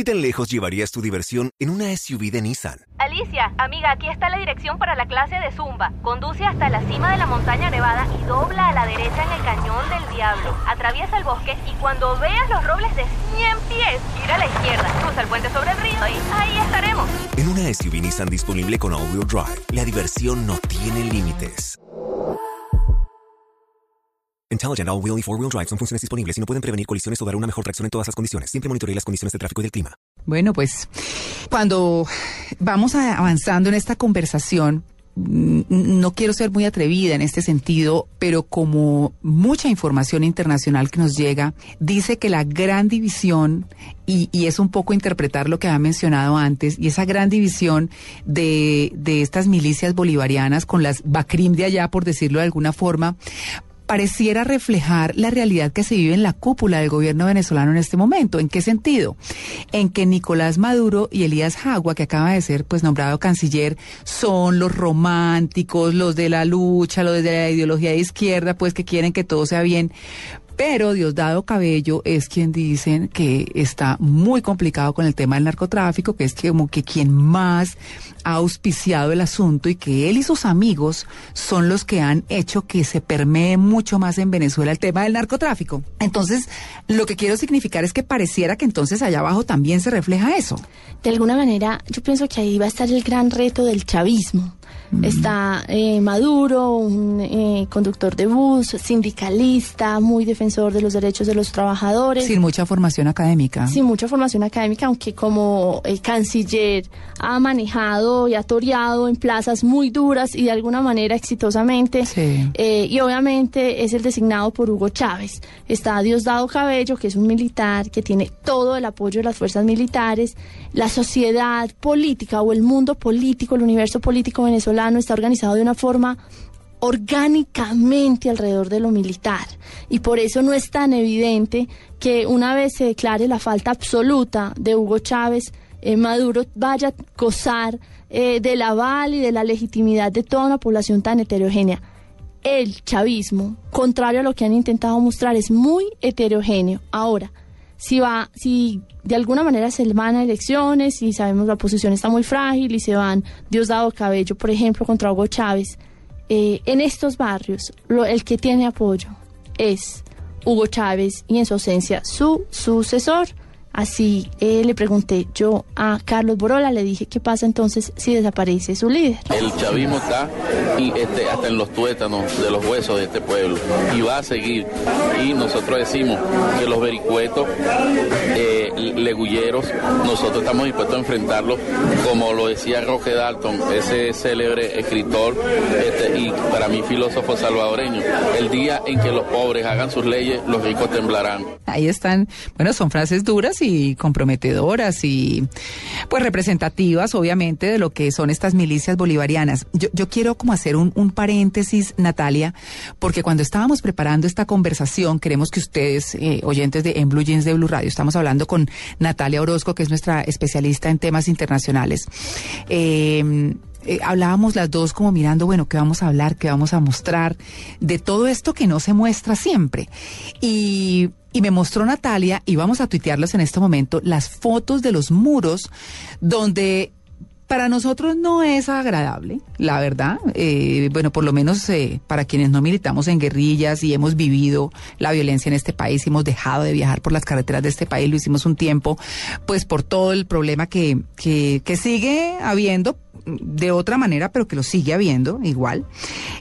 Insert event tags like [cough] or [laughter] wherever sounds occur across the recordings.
¿Qué tan lejos llevarías tu diversión en una SUV de Nissan? Alicia, amiga, aquí está la dirección para la clase de Zumba. Conduce hasta la cima de la montaña nevada y dobla a la derecha en el cañón del diablo. Atraviesa el bosque y cuando veas los robles de 100 pies, gira a la izquierda, cruza el puente sobre el río y ahí estaremos. En una SUV Nissan disponible con all-wheel drive, la diversión no tiene límites. Intelligent All-Wheel y Four-Wheel Drive son funciones disponibles y no pueden prevenir colisiones o dar una mejor tracción en todas las condiciones. Siempre monitoree las condiciones de tráfico y del clima. Bueno, pues cuando vamos avanzando en esta conversación, mm, no quiero ser muy atrevida en este sentido, pero como mucha información internacional que nos llega, dice que la gran división, y, y es un poco interpretar lo que había mencionado antes, y esa gran división de, de estas milicias bolivarianas con las Bacrim de allá, por decirlo de alguna forma, pareciera reflejar la realidad que se vive en la cúpula del gobierno venezolano en este momento. ¿En qué sentido? En que Nicolás Maduro y Elías Jagua, que acaba de ser pues nombrado canciller, son los románticos, los de la lucha, los de la ideología de izquierda, pues que quieren que todo sea bien. Pero Diosdado Cabello es quien dicen que está muy complicado con el tema del narcotráfico, que es como que quien más ha auspiciado el asunto y que él y sus amigos son los que han hecho que se permee mucho más en Venezuela el tema del narcotráfico. Entonces, lo que quiero significar es que pareciera que entonces allá abajo también se refleja eso. De alguna manera, yo pienso que ahí va a estar el gran reto del chavismo. Está eh, Maduro, un eh, conductor de bus, sindicalista, muy defensor de los derechos de los trabajadores. Sin mucha formación académica. sin mucha formación académica, aunque como el canciller ha manejado y ha toreado en plazas muy duras y de alguna manera exitosamente. Sí. Eh, y obviamente es el designado por Hugo Chávez. Está Diosdado Cabello, que es un militar que tiene todo el apoyo de las fuerzas militares. La sociedad política o el mundo político, el universo político venezolano está organizado de una forma orgánicamente alrededor de lo militar. Y por eso no es tan evidente que una vez se declare la falta absoluta de Hugo Chávez, eh, Maduro vaya a gozar eh, del aval y de la legitimidad de toda una población tan heterogénea. El chavismo, contrario a lo que han intentado mostrar, es muy heterogéneo. Ahora, si va, si de alguna manera se van a elecciones y sabemos la posición está muy frágil y se van Diosdado Cabello, por ejemplo, contra Hugo Chávez, eh, en estos barrios lo- el que tiene apoyo es Hugo Chávez y en su ausencia su sucesor. Así eh, le pregunté yo a Carlos Borola, le dije qué pasa entonces si desaparece su líder. El chavismo está y, este, hasta en los tuétanos de los huesos de este pueblo y va a seguir. Y nosotros decimos que los vericuetos, eh, legulleros, nosotros estamos dispuestos a enfrentarlos, como lo decía Roque Dalton, ese célebre escritor este, y para mí filósofo salvadoreño. El día en que los pobres hagan sus leyes, los ricos temblarán. Ahí están, bueno, son frases duras y comprometedoras y pues representativas, obviamente, de lo que son estas milicias bolivarianas. Yo, yo quiero como hacer un, paréntesis, Natalia, porque cuando estábamos preparando esta conversación, queremos que ustedes, eh, oyentes de En Blue Jeans de Blue Radio, estamos hablando con Natalia Orozco, que es nuestra especialista en temas internacionales. Eh, eh, hablábamos las dos como mirando, bueno, ¿qué vamos a hablar? ¿Qué vamos a mostrar? De todo esto que no se muestra siempre. Y, y me mostró Natalia, y vamos a tuitearlos en este momento, las fotos de los muros donde para nosotros no es agradable, la verdad. Eh, bueno, por lo menos eh, para quienes no militamos en guerrillas y hemos vivido la violencia en este país, y hemos dejado de viajar por las carreteras de este país, lo hicimos un tiempo, pues por todo el problema que, que, que sigue habiendo de otra manera, pero que lo sigue habiendo igual.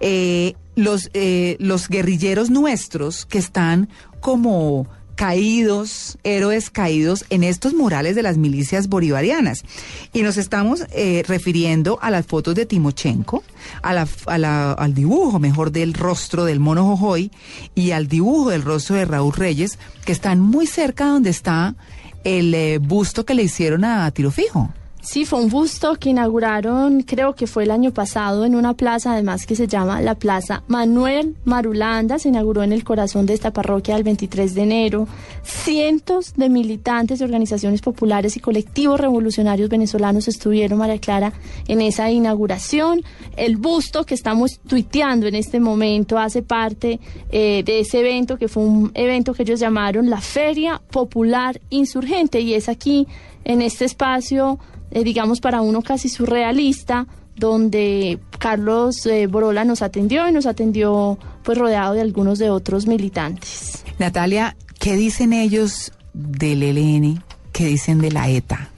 Eh, los, eh, los guerrilleros nuestros que están como caídos, héroes caídos en estos murales de las milicias bolivarianas. Y nos estamos eh, refiriendo a las fotos de Timochenko, a la, a la- al dibujo mejor del rostro del mono Jojoy y al dibujo del rostro de Raúl Reyes, que están muy cerca donde está el eh, busto que le hicieron a Tiro Fijo. Sí, fue un busto que inauguraron, creo que fue el año pasado, en una plaza además que se llama la Plaza Manuel Marulanda. Se inauguró en el corazón de esta parroquia el 23 de enero. Cientos de militantes de organizaciones populares y colectivos revolucionarios venezolanos estuvieron, María Clara, en esa inauguración. El busto que estamos tuiteando en este momento hace parte eh, de ese evento que fue un evento que ellos llamaron la Feria Popular Insurgente y es aquí en este espacio, eh, digamos, para uno casi surrealista, donde Carlos eh, Borola nos atendió y nos atendió pues rodeado de algunos de otros militantes. Natalia, ¿qué dicen ellos del ELN? ¿Qué dicen de la ETA?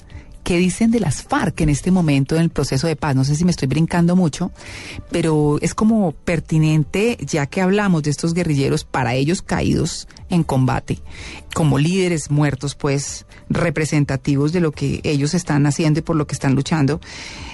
¿Qué dicen de las FARC en este momento en el proceso de paz? No sé si me estoy brincando mucho, pero es como pertinente, ya que hablamos de estos guerrilleros, para ellos caídos en combate, como líderes muertos, pues representativos de lo que ellos están haciendo y por lo que están luchando.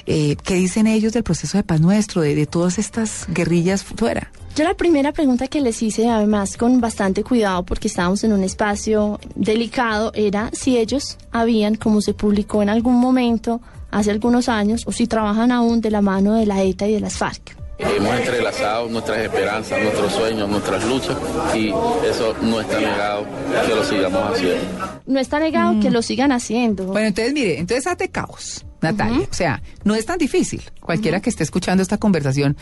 Eh, ¿Qué dicen ellos del proceso de paz nuestro, de, de todas estas guerrillas fuera? Yo la primera pregunta que les hice, además con bastante cuidado porque estábamos en un espacio delicado, era si ellos habían, como se publicó en algún momento hace algunos años, o si trabajan aún de la mano de la ETA y de las FARC. Hemos entrelazado nuestras esperanzas, nuestros sueños, nuestras luchas y eso no está negado que lo sigamos haciendo. No está negado que lo sigan haciendo. Bueno, entonces mire, entonces ate caos. Natalia. O sea, no es tan difícil. Cualquiera que esté escuchando esta conversación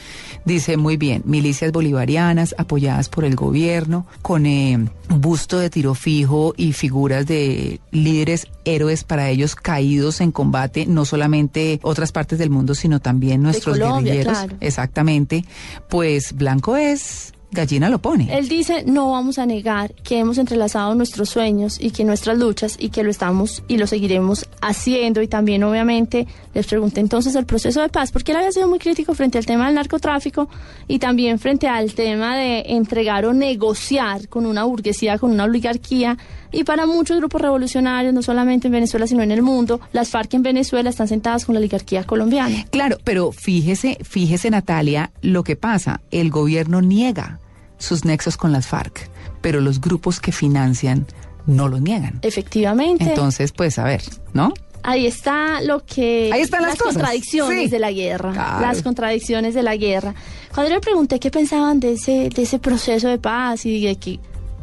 dice muy bien, milicias bolivarianas apoyadas por el gobierno, con eh, busto de tiro fijo y figuras de líderes héroes para ellos caídos en combate, no solamente otras partes del mundo, sino también nuestros Colombia, guerrilleros. claro. Exactamente. Pues Blanco es, gallina lo pone. Él dice, no vamos a negar que hemos entrelazado nuestros sueños y que nuestras luchas y que lo estamos y lo seguiremos haciendo. Y también, obviamente, les pregunté entonces el proceso de paz, porque él había sido muy crítico frente al tema del narcotráfico y también frente al tema de entregar o negociar con una burguesía, con una oligarquía. Y para muchos grupos revolucionarios, no solamente en Venezuela, sino en el mundo, las FARC en Venezuela están sentadas con la oligarquía colombiana. Claro, pero fíjese, fíjese Natalia, lo que pasa, el gobierno niega sus nexos con las FARC, pero los grupos que financian no los niegan. Efectivamente. Entonces, pues a ver, ¿no? Ahí está lo que... Ahí están las cosas. contradicciones Sí. de la guerra. Claro. Las contradicciones de la guerra. Cuando yo le pregunté qué pensaban de ese, de ese proceso de paz y de que,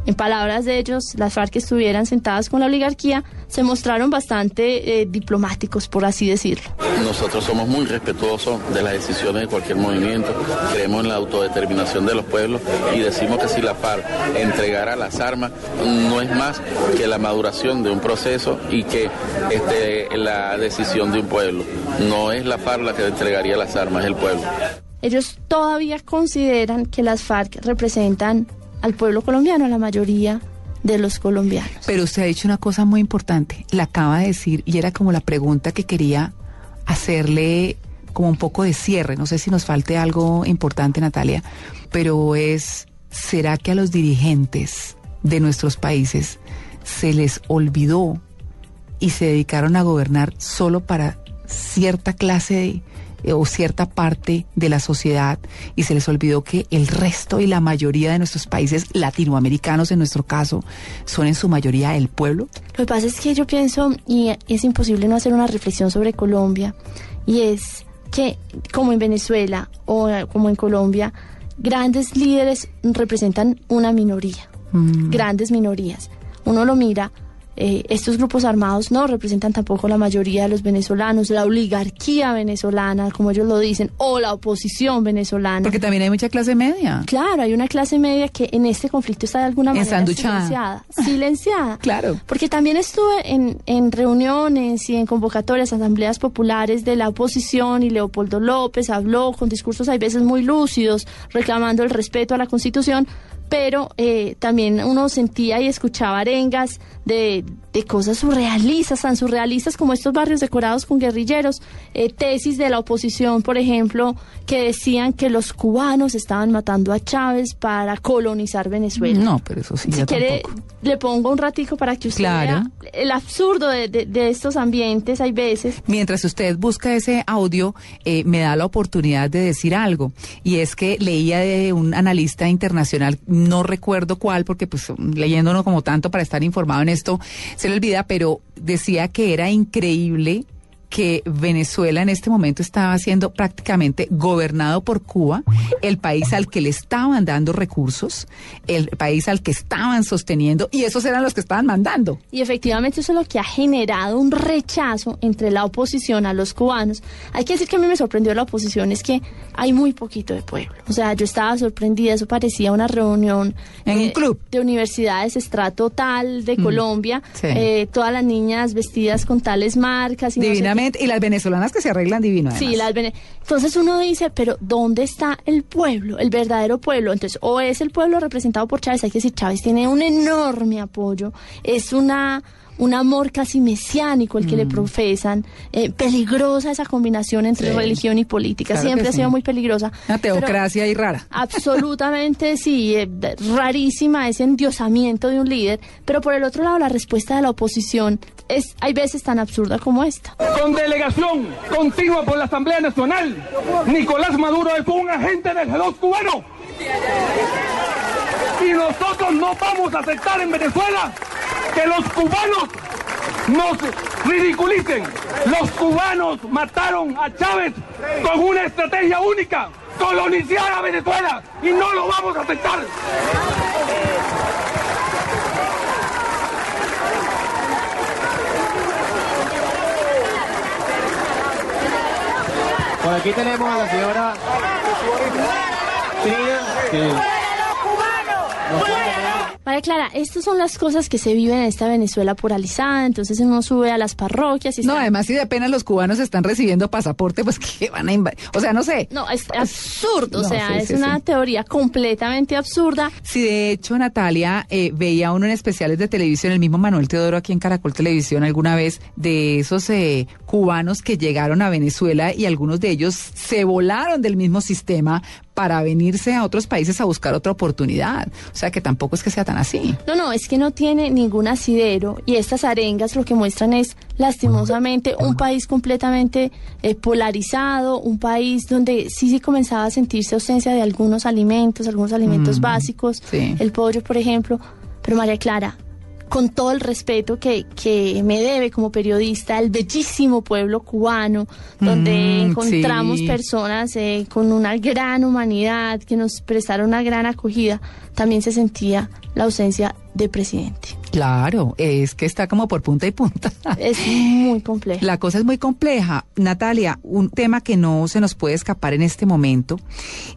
en palabras de ellos, las FARC estuvieran sentadas con la oligarquía, se mostraron bastante eh, diplomáticos, por así decirlo. Nosotros somos muy respetuosos de las decisiones de cualquier movimiento, creemos en la autodeterminación de los pueblos y decimos que si la FARC entregara las armas no es más que la maduración de un proceso y que este, la decisión de un pueblo. No es la FARC la que entregaría las armas, es el pueblo. Ellos todavía consideran que las FARC representan al pueblo colombiano, a la mayoría de los colombianos. Pero usted ha dicho una cosa muy importante, la acaba de decir y era como la pregunta que quería hacerle como un poco de cierre. No sé si nos falte algo importante, Natalia, pero es, ¿será que a los dirigentes de nuestros países se les olvidó y se dedicaron a gobernar solo para cierta clase de, o cierta parte de la sociedad y se les olvidó que el resto y la mayoría de nuestros países latinoamericanos en nuestro caso son en su mayoría el pueblo? Lo que pasa es que yo pienso, y es imposible no hacer una reflexión sobre Colombia, y es que como en Venezuela o eh, como en Colombia, grandes líderes representan una minoría, grandes minorías. Uno lo mira, eh, estos grupos armados no representan tampoco la mayoría de los venezolanos, la oligarquía venezolana, como ellos lo dicen, o la oposición venezolana. Porque también hay mucha clase media. Claro, hay una clase media que en este conflicto está de alguna manera silenciada. Silenciada. [laughs] Claro. Porque también estuve en, en reuniones y en convocatorias, asambleas populares de la oposición y Leopoldo López habló con discursos a veces muy lúcidos, reclamando el respeto a la Constitución, pero eh, también uno sentía y escuchaba arengas de, de cosas surrealistas, tan surrealistas como estos barrios decorados con guerrilleros, eh, tesis de la oposición, por ejemplo, que decían que los cubanos estaban matando a Chávez para colonizar Venezuela. No, pero eso sí, Si quiere, tampoco. le pongo un ratico para que usted Claro. vea el absurdo de, de- de estos ambientes, hay veces. Mientras usted busca ese audio, eh, me da la oportunidad de decir algo. Y es que leía de un analista internacional, no recuerdo cuál, porque pues leyéndonos como tanto para estar informado en esto, se le olvida, pero decía que era increíble que Venezuela en este momento estaba siendo prácticamente gobernado por Cuba, el país al que le estaban dando recursos, el país al que estaban sosteniendo, y esos eran los que estaban mandando. Y efectivamente eso es lo que ha generado un rechazo entre la oposición a los cubanos. Hay que decir que a mí me sorprendió la oposición, es que hay muy poquito de pueblo. O sea, yo estaba sorprendida, eso parecía una reunión En un club. de universidades estrato tal de Colombia, sí. eh, todas las niñas vestidas con tales marcas. Y y las venezolanas que se arreglan divino. Sí, las bene- entonces uno dice, pero ¿dónde está el pueblo, el verdadero pueblo? Entonces, o es el pueblo representado por Chávez, hay que decir, Chávez tiene un enorme apoyo, es una un amor casi mesiánico el que le profesan, eh, peligrosa esa combinación entre Mm. Sí. religión y política, Claro siempre ha sido muy peligrosa. Una Pero- teocracia ahí rara. Absolutamente [laughs] sí, eh, rarísima ese endiosamiento de un líder, pero por el otro lado la respuesta de la oposición es hay veces tan absurda como esta. con delegación continua por la Asamblea Nacional, Nicolás Maduro es un agente del G2 cubano. Y nosotros no vamos a aceptar en Venezuela que los cubanos nos ridiculicen. Los cubanos mataron a Chávez con una estrategia única, colonizar a Venezuela. Y no lo vamos a aceptar. Por aquí tenemos a la señora Trina, que nos puede tener- María Clara, estas son las cosas que se viven en esta Venezuela polarizada, entonces uno sube a las parroquias y No, está- además si de apenas los cubanos están recibiendo pasaporte, pues [laughs] que van a invadir. O sea, no sé. No, es absurdo, No, o sea, sí, es sí, una sí. teoría completamente absurda. Sí, de hecho, Natalia, eh, veía uno en especiales de televisión, el mismo Manuel Teodoro aquí en Caracol Televisión alguna vez, de esos eh, cubanos que llegaron a Venezuela y algunos de ellos se volaron del mismo sistema para venirse a otros países a buscar otra oportunidad. O sea, que tampoco es que sea tan así. No, no, es que no tiene ningún asidero y estas arengas lo que muestran es lastimosamente un país completamente eh, polarizado, un país donde sí sí comenzaba a sentirse ausencia de algunos alimentos, algunos alimentos básicos, sí. el pollo, por ejemplo. Pero María Clara, con todo el respeto que, que me debe como periodista, el bellísimo pueblo cubano, donde Mm, encontramos sí. personas eh, con una gran humanidad, que nos prestaron una gran acogida, también se sentía la ausencia de presidente. Claro, es que está como por punta y punta. Es muy complejo. La cosa es muy compleja. Natalia, un tema que no se nos puede escapar en este momento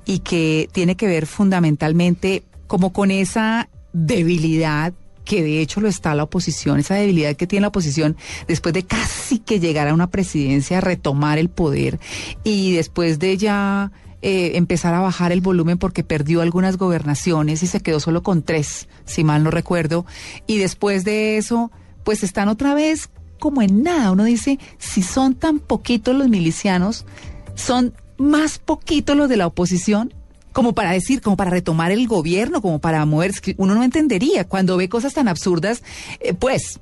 y que tiene que ver fundamentalmente como con esa debilidad que de hecho lo está la oposición, esa debilidad que tiene la oposición después de casi que llegar a una presidencia, retomar el poder y después de ya eh, empezar a bajar el volumen porque perdió algunas gobernaciones y se quedó solo con tres, si mal no recuerdo, y después de eso, pues están otra vez como en nada. Uno dice, si son tan poquitos los milicianos, son más poquitos los de la oposición, como para decir, como para retomar el gobierno, como para mover, es que uno no entendería. Cuando ve cosas tan absurdas, eh, pues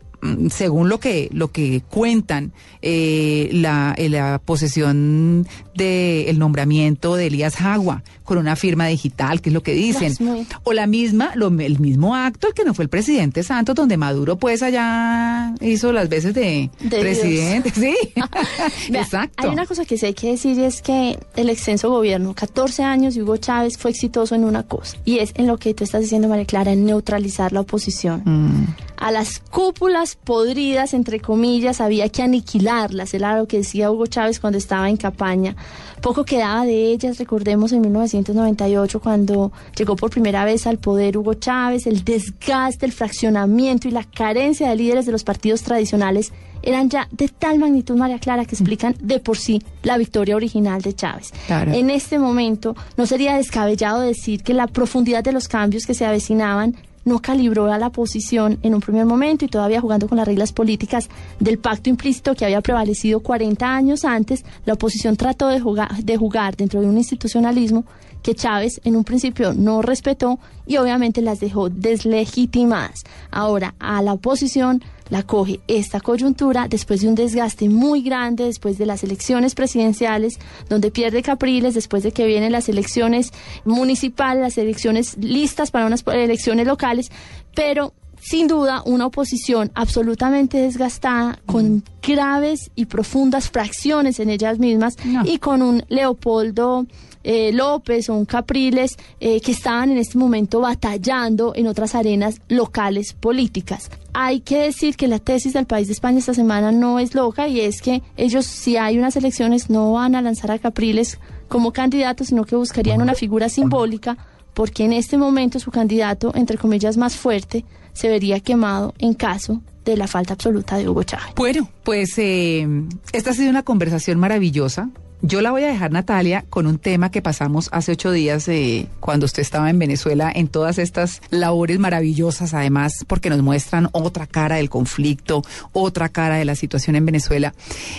según lo que lo que cuentan eh, la, eh, la posesión del el nombramiento de Elías Jagua con una firma digital, que es lo que dicen, muy- o la misma, lo, el mismo acto el que no fue el presidente Santos, donde Maduro pues allá hizo las veces de, De presidente, sí, [laughs] Vea, [laughs] exacto. Hay una cosa que sí hay que decir y es que el extenso gobierno, 14 años y Hugo Chávez fue exitoso en una cosa y es en lo que tú estás diciendo, María Clara, en neutralizar la oposición. Mm. A las cúpulas podridas, entre comillas, había que aniquilarlas, era lo que decía Hugo Chávez cuando estaba en campaña. Poco quedaba de ellas, recordemos en 1998 cuando llegó por primera vez al poder Hugo Chávez, el desgaste, el fraccionamiento y la carencia de líderes de los partidos tradicionales eran ya de tal magnitud, María Clara, que explican de por sí la victoria original de Chávez. Claro. En este momento no sería descabellado decir que la profundidad de los cambios que se avecinaban no calibró a la posición en un primer momento y todavía jugando con las reglas políticas del pacto implícito que había prevalecido 40 años antes, la oposición trató de jugar, de jugar dentro de un institucionalismo que Chávez en un principio no respetó y obviamente las dejó deslegitimadas. Ahora a la oposición la coge esta coyuntura después de un desgaste muy grande, después de las elecciones presidenciales, donde pierde Capriles, después de que vienen las elecciones municipales, las elecciones listas para unas elecciones locales, pero sin duda una oposición absolutamente desgastada, con graves y profundas fracciones en ellas mismas No. y con un Leopoldo eh, López o un Capriles eh, que estaban en este momento batallando en otras arenas locales políticas. Hay que decir que la tesis del país de España esta semana no es loca y es que ellos si hay unas elecciones no van a lanzar a Capriles como candidato, sino que buscarían una figura simbólica porque en este momento su candidato, entre comillas, más fuerte, se vería quemado en caso de la falta absoluta de Hugo Chávez. Bueno, pues eh, esta ha sido una conversación maravillosa. Yo la voy a dejar, Natalia, con un tema que pasamos hace ocho días eh, cuando usted estaba en Venezuela en todas estas labores maravillosas, además, porque nos muestran otra cara del conflicto, otra cara de la situación en Venezuela.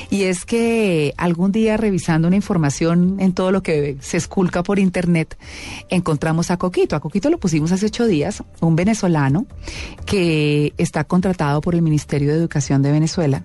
Y es que algún día revisando una información en todo lo que se esculca por internet, encontramos a Coquito. A Coquito lo pusimos hace ocho días, un venezolano que está contratado por el Ministerio de Educación de Venezuela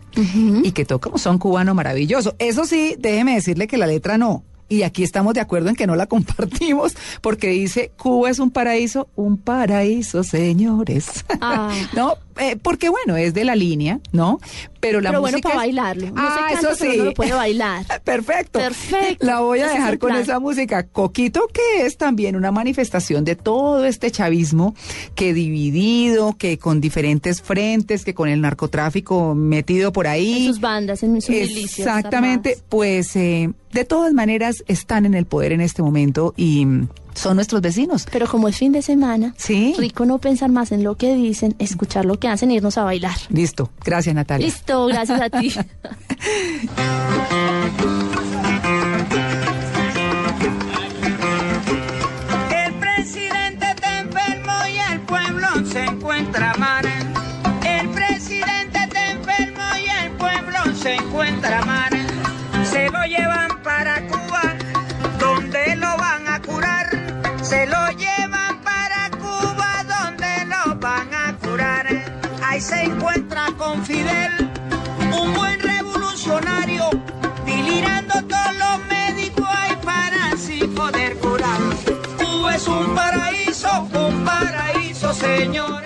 y que toca un son cubano maravilloso. Eso sí, déjeme decirle que la letra no. Y aquí estamos de acuerdo en que no la compartimos porque dice Cuba es un paraíso, un paraíso, señores. Ah. [laughs] no, eh, porque bueno, es de la línea, ¿no? Pero la Pero bueno, música para es- bailarlo. No ah, se canta, eso pero sí. uno lo puede bailar. [laughs] Perfecto. Perfecto. La voy a es dejar con plan. esa música. Coquito, que es también una manifestación de todo este chavismo que dividido, que con diferentes frentes, que con el narcotráfico metido por ahí. En sus bandas, en sus milicias. Exactamente, armadas. pues eh, de todas maneras están en el poder en este momento y son nuestros vecinos. Pero como es fin de semana, Sí. rico no pensar más en lo que dicen, escuchar lo que hacen e irnos a bailar. Listo, gracias Natalia. Listo, gracias a ti. [laughs] El presidente está enfermo y el pueblo se encuentra mal. El presidente está enfermo y el pueblo se encuentra mal. Se encuentra con Fidel, un buen revolucionario, delirando todos los médicos ahí para así poder curar. Cuba es un paraíso, un paraíso, señores.